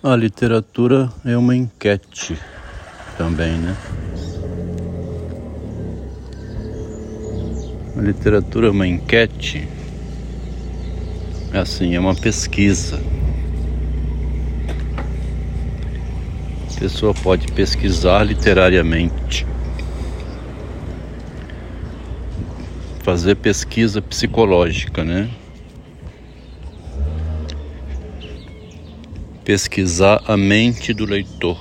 A literatura é uma enquete também, né? A literatura é uma enquete, é assim, é uma pesquisa. A pessoa pode pesquisar literariamente, fazer pesquisa psicológica, né? Pesquisar a mente do leitor,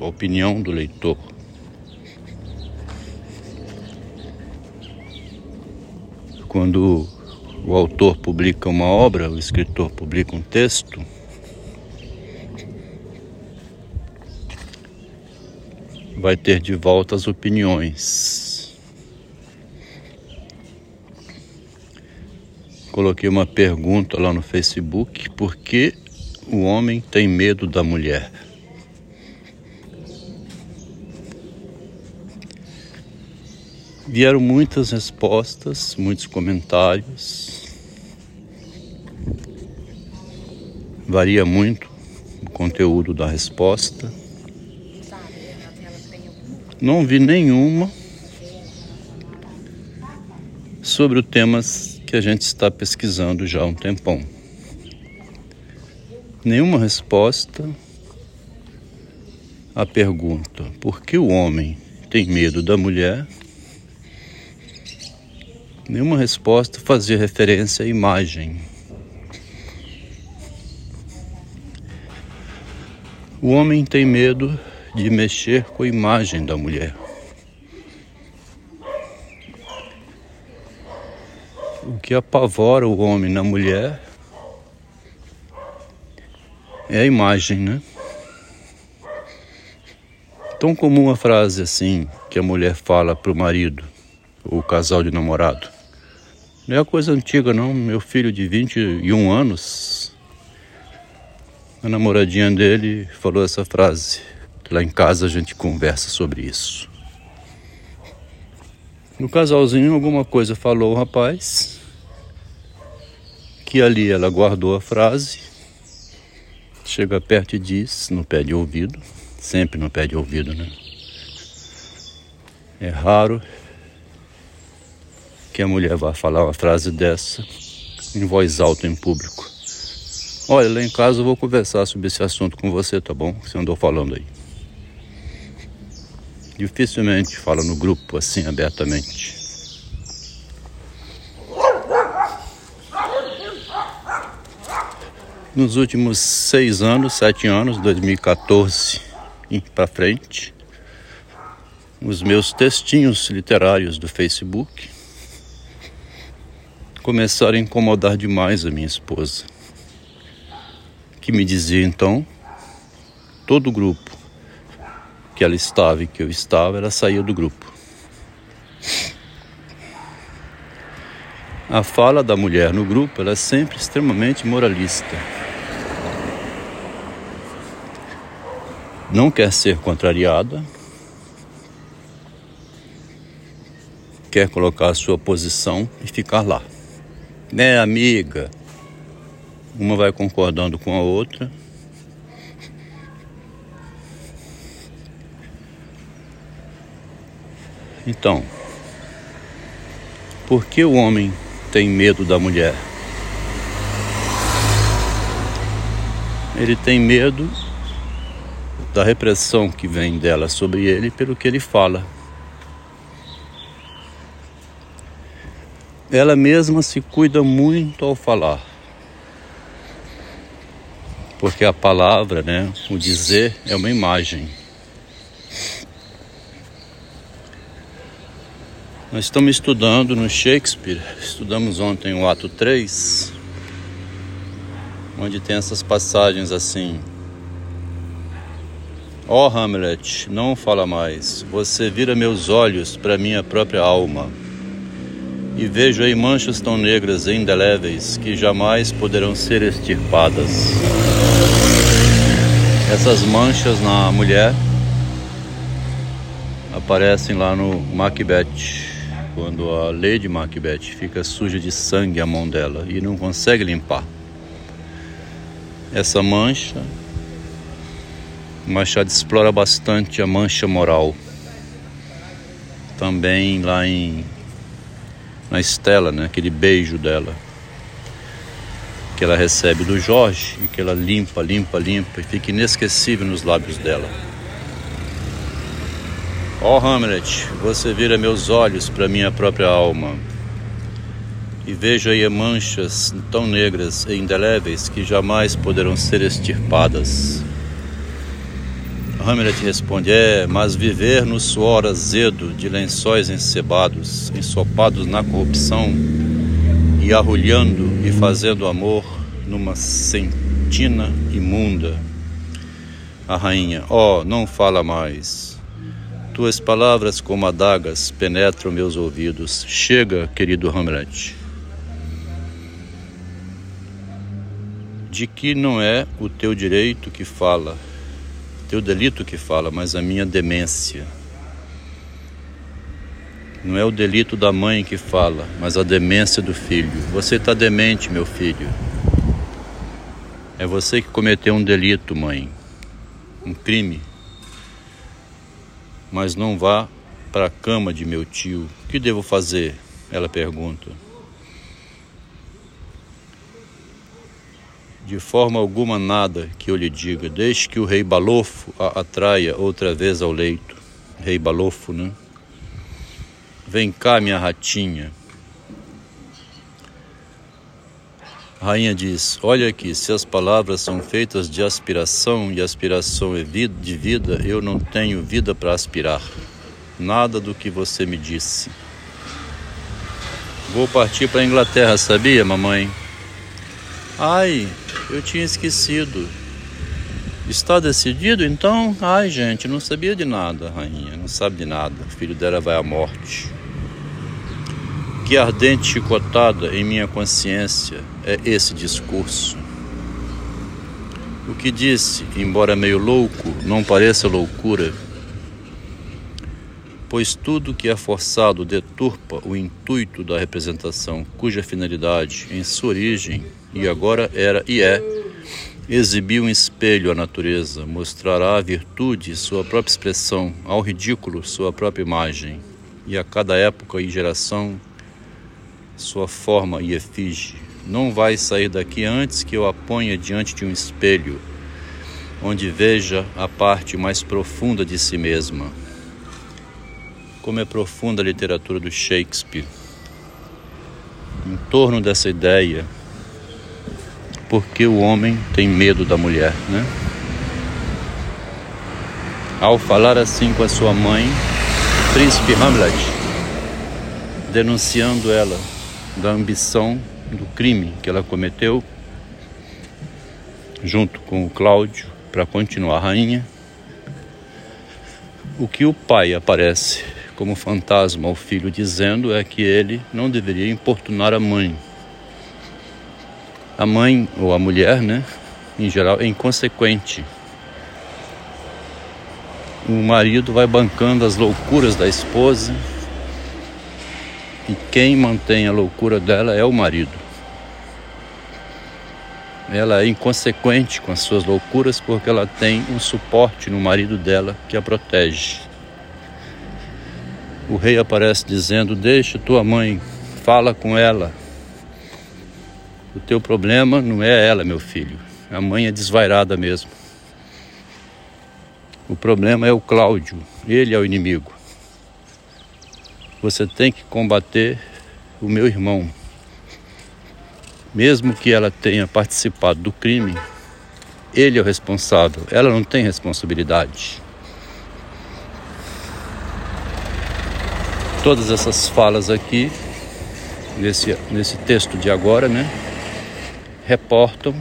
a opinião do leitor. Quando o autor publica uma obra, o escritor publica um texto, vai ter de volta as opiniões. Coloquei uma pergunta lá no Facebook, por que o homem tem medo da mulher. Vieram muitas respostas, muitos comentários. Varia muito o conteúdo da resposta. Não vi nenhuma sobre os temas que a gente está pesquisando já há um tempão nenhuma resposta à pergunta: por que o homem tem medo da mulher? Nenhuma resposta fazia referência à imagem. O homem tem medo de mexer com a imagem da mulher. O que apavora o homem na mulher é a imagem, né? Tão comum a frase assim que a mulher fala para o marido, o casal de namorado. Não é a coisa antiga, não. Meu filho de 21 anos, a namoradinha dele falou essa frase. Lá em casa a gente conversa sobre isso. No casalzinho, alguma coisa falou o rapaz, que ali ela guardou a frase chega perto e diz, no pé de ouvido, sempre no pé de ouvido, né? É raro que a mulher vá falar uma frase dessa em voz alta em público. Olha, lá em casa eu vou conversar sobre esse assunto com você, tá bom? Você andou falando aí. Dificilmente fala no grupo assim abertamente. Nos últimos seis anos, sete anos, 2014 e para frente, os meus textinhos literários do Facebook começaram a incomodar demais a minha esposa, que me dizia então, todo o grupo que ela estava e que eu estava, ela saía do grupo. A fala da mulher no grupo ela é sempre extremamente moralista. Não quer ser contrariada, quer colocar a sua posição e ficar lá. Né, amiga? Uma vai concordando com a outra. Então, por que o homem tem medo da mulher? Ele tem medo da repressão que vem dela sobre ele pelo que ele fala. Ela mesma se cuida muito ao falar. Porque a palavra, né, o dizer é uma imagem. Nós estamos estudando no Shakespeare, estudamos ontem o ato 3, onde tem essas passagens assim: Ó oh, Hamlet, não fala mais. Você vira meus olhos para minha própria alma. E vejo aí manchas tão negras e indeléveis que jamais poderão ser extirpadas. Essas manchas na mulher aparecem lá no Macbeth, quando a Lady Macbeth fica suja de sangue a mão dela e não consegue limpar. Essa mancha Machado explora bastante a mancha moral. Também lá em na Estela, né? Aquele beijo dela que ela recebe do Jorge e que ela limpa, limpa, limpa e fica inesquecível nos lábios dela. Ó oh, Hamlet, você vira meus olhos para minha própria alma e vejo aí manchas tão negras e indeléveis que jamais poderão ser extirpadas. Hamlet responde: É, mas viver no suor azedo de lençóis encebados, ensopados na corrupção e arrulhando e fazendo amor numa sentina imunda. A rainha: Ó, oh, não fala mais. Tuas palavras como adagas penetram meus ouvidos. Chega, querido Hamlet. De que não é o teu direito que fala, teu delito que fala, mas a minha demência. Não é o delito da mãe que fala, mas a demência do filho. Você está demente, meu filho. É você que cometeu um delito, mãe, um crime. Mas não vá para a cama de meu tio. O que devo fazer? Ela pergunta. De forma alguma nada que eu lhe diga, deixe que o rei Balofo a atraia outra vez ao leito. Rei Balofo, né? Vem cá, minha ratinha. Rainha diz: Olha aqui, se as palavras são feitas de aspiração e aspiração é de vida, eu não tenho vida para aspirar. Nada do que você me disse. Vou partir para a Inglaterra, sabia, mamãe? Ai, eu tinha esquecido. Está decidido então? Ai, gente, não sabia de nada, rainha, não sabe de nada. O filho dela vai à morte. Que ardente chicotada em minha consciência é esse discurso. O que disse, embora meio louco, não pareça loucura, pois tudo que é forçado deturpa o intuito da representação, cuja finalidade, em sua origem, e agora era e é, exibir um espelho à natureza, mostrará a virtude sua própria expressão, ao ridículo sua própria imagem, e a cada época e geração sua forma e efígie. Não vai sair daqui antes que eu a ponha diante de um espelho, onde veja a parte mais profunda de si mesma. Como é profunda a literatura do Shakespeare. Em torno dessa ideia, porque o homem tem medo da mulher, né? Ao falar assim com a sua mãe, príncipe Hamlet, denunciando ela da ambição do crime que ela cometeu, junto com o Cláudio, para continuar rainha. O que o pai aparece como fantasma ao filho dizendo é que ele não deveria importunar a mãe. A mãe ou a mulher, né, em geral, é inconsequente. O marido vai bancando as loucuras da esposa e quem mantém a loucura dela é o marido. Ela é inconsequente com as suas loucuras porque ela tem um suporte no marido dela que a protege. O rei aparece dizendo: Deixa tua mãe, fala com ela. O teu problema não é ela, meu filho. A mãe é desvairada mesmo. O problema é o Cláudio, ele é o inimigo. Você tem que combater o meu irmão. Mesmo que ela tenha participado do crime, ele é o responsável, ela não tem responsabilidade. Todas essas falas aqui, nesse, nesse texto de agora, né, reportam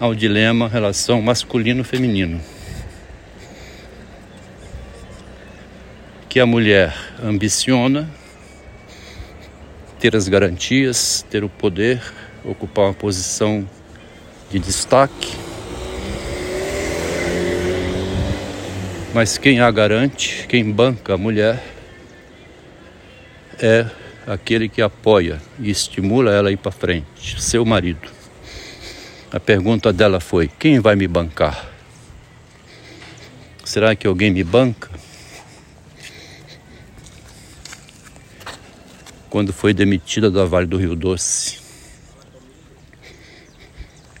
ao dilema relação masculino-feminino. que a mulher ambiciona ter as garantias, ter o poder, ocupar uma posição de destaque. Mas quem a garante, quem banca a mulher, é aquele que apoia e estimula ela a ir para frente, seu marido. A pergunta dela foi: quem vai me bancar? Será que alguém me banca? Quando foi demitida da Vale do Rio Doce,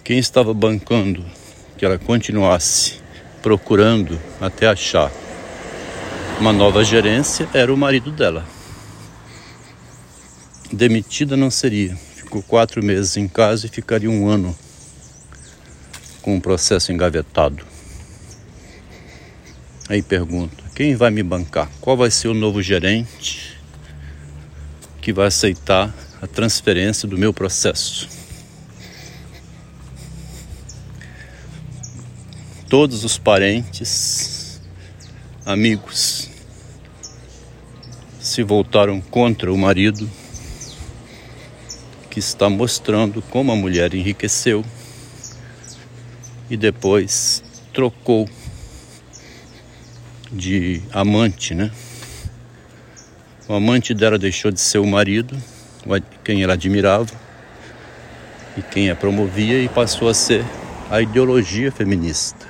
quem estava bancando que ela continuasse procurando até achar uma nova gerência era o marido dela. Demitida não seria. Ficou quatro meses em casa e ficaria um ano com o processo engavetado. Aí pergunta: quem vai me bancar? Qual vai ser o novo gerente que vai aceitar a transferência do meu processo? Todos os parentes, amigos, se voltaram contra o marido, que está mostrando como a mulher enriqueceu e depois trocou de amante, né? O amante dela deixou de ser o marido, quem ela admirava e quem a promovia, e passou a ser a ideologia feminista.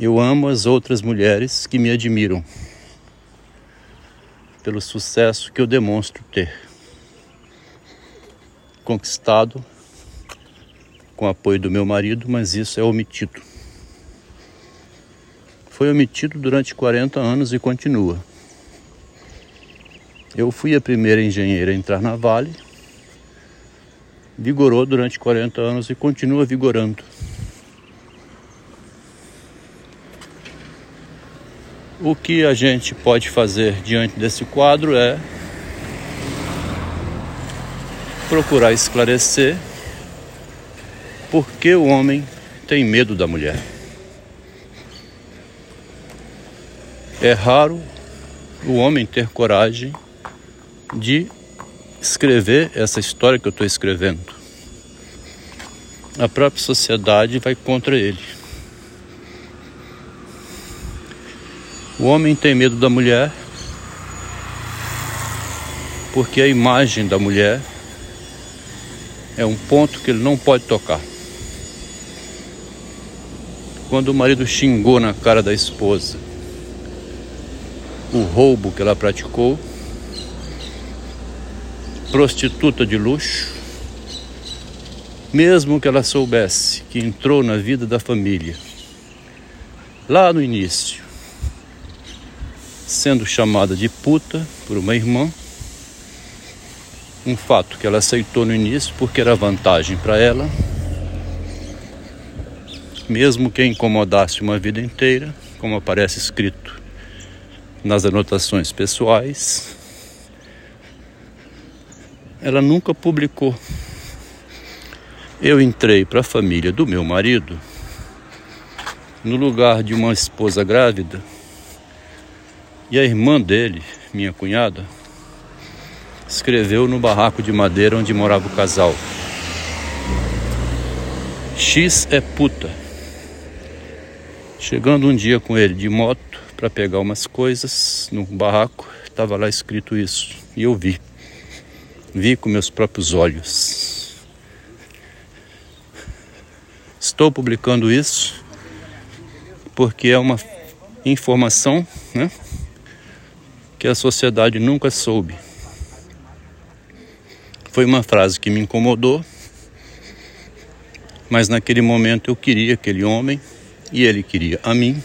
Eu amo as outras mulheres que me admiram pelo sucesso que eu demonstro ter. Conquistado com apoio do meu marido, mas isso é omitido. Foi omitido durante 40 anos e continua. Eu fui a primeira engenheira a entrar na Vale, vigorou durante 40 anos e continua vigorando. O que a gente pode fazer diante desse quadro é procurar esclarecer por que o homem tem medo da mulher. É raro o homem ter coragem de escrever essa história que eu estou escrevendo. A própria sociedade vai contra ele. O homem tem medo da mulher porque a imagem da mulher é um ponto que ele não pode tocar. Quando o marido xingou na cara da esposa o roubo que ela praticou, prostituta de luxo, mesmo que ela soubesse que entrou na vida da família lá no início sendo chamada de puta por uma irmã. Um fato que ela aceitou no início porque era vantagem para ela, mesmo que incomodasse uma vida inteira, como aparece escrito nas anotações pessoais. Ela nunca publicou. Eu entrei para a família do meu marido no lugar de uma esposa grávida e a irmã dele, minha cunhada, escreveu no barraco de madeira onde morava o casal. X é puta. Chegando um dia com ele de moto para pegar umas coisas no barraco, estava lá escrito isso. E eu vi. Vi com meus próprios olhos. Estou publicando isso porque é uma informação, né? que a sociedade nunca soube. Foi uma frase que me incomodou, mas naquele momento eu queria aquele homem e ele queria a mim,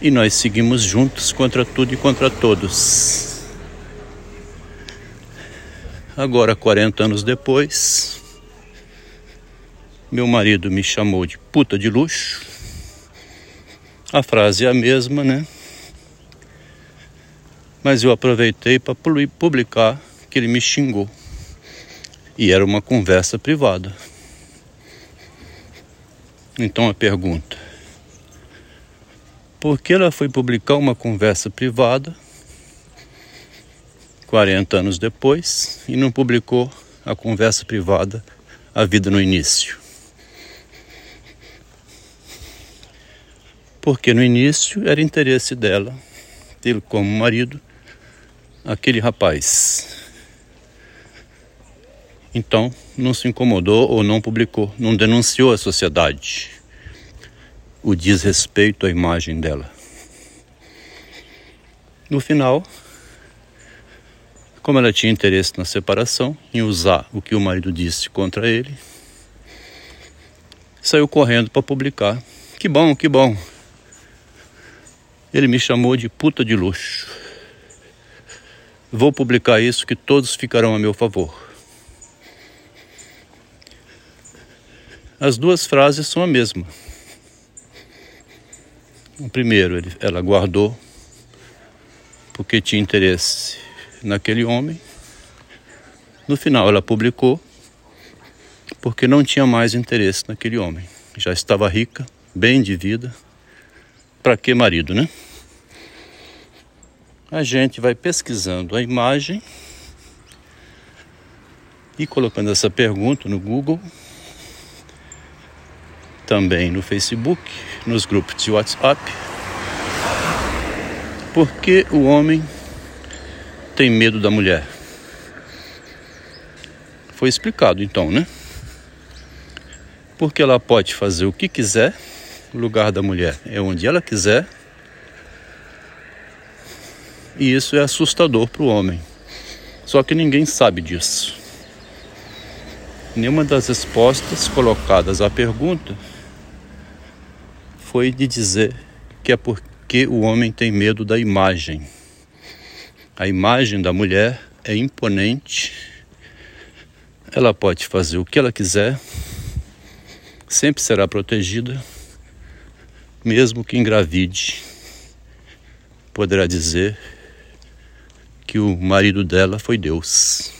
e nós seguimos juntos contra tudo e contra todos. Agora, 40 anos depois, meu marido me chamou de puta de luxo. A frase é a mesma, né? mas eu aproveitei para publicar que ele me xingou. E era uma conversa privada. Então a pergunta: por que ela foi publicar uma conversa privada 40 anos depois e não publicou a conversa privada a vida no início? Porque no início era interesse dela, tê-lo como marido, aquele rapaz. Então, não se incomodou ou não publicou, não denunciou a sociedade. o desrespeito à imagem dela. No final, como ela tinha interesse na separação, em usar o que o marido disse contra ele, saiu correndo para publicar. Que bom, que bom. Ele me chamou de puta de luxo. Vou publicar isso que todos ficarão a meu favor. As duas frases são a mesma. O primeiro, ele, ela guardou porque tinha interesse naquele homem. No final, ela publicou porque não tinha mais interesse naquele homem. Já estava rica, bem de vida. Para que marido, né? A gente vai pesquisando a imagem e colocando essa pergunta no Google também no Facebook, nos grupos de WhatsApp. Porque o homem tem medo da mulher? Foi explicado então, né? Porque ela pode fazer o que quiser, o lugar da mulher é onde ela quiser. E isso é assustador para o homem. Só que ninguém sabe disso. Nenhuma das respostas colocadas à pergunta foi de dizer que é porque o homem tem medo da imagem. A imagem da mulher é imponente, ela pode fazer o que ela quiser, sempre será protegida, mesmo que engravide. Poderá dizer que o marido dela foi Deus.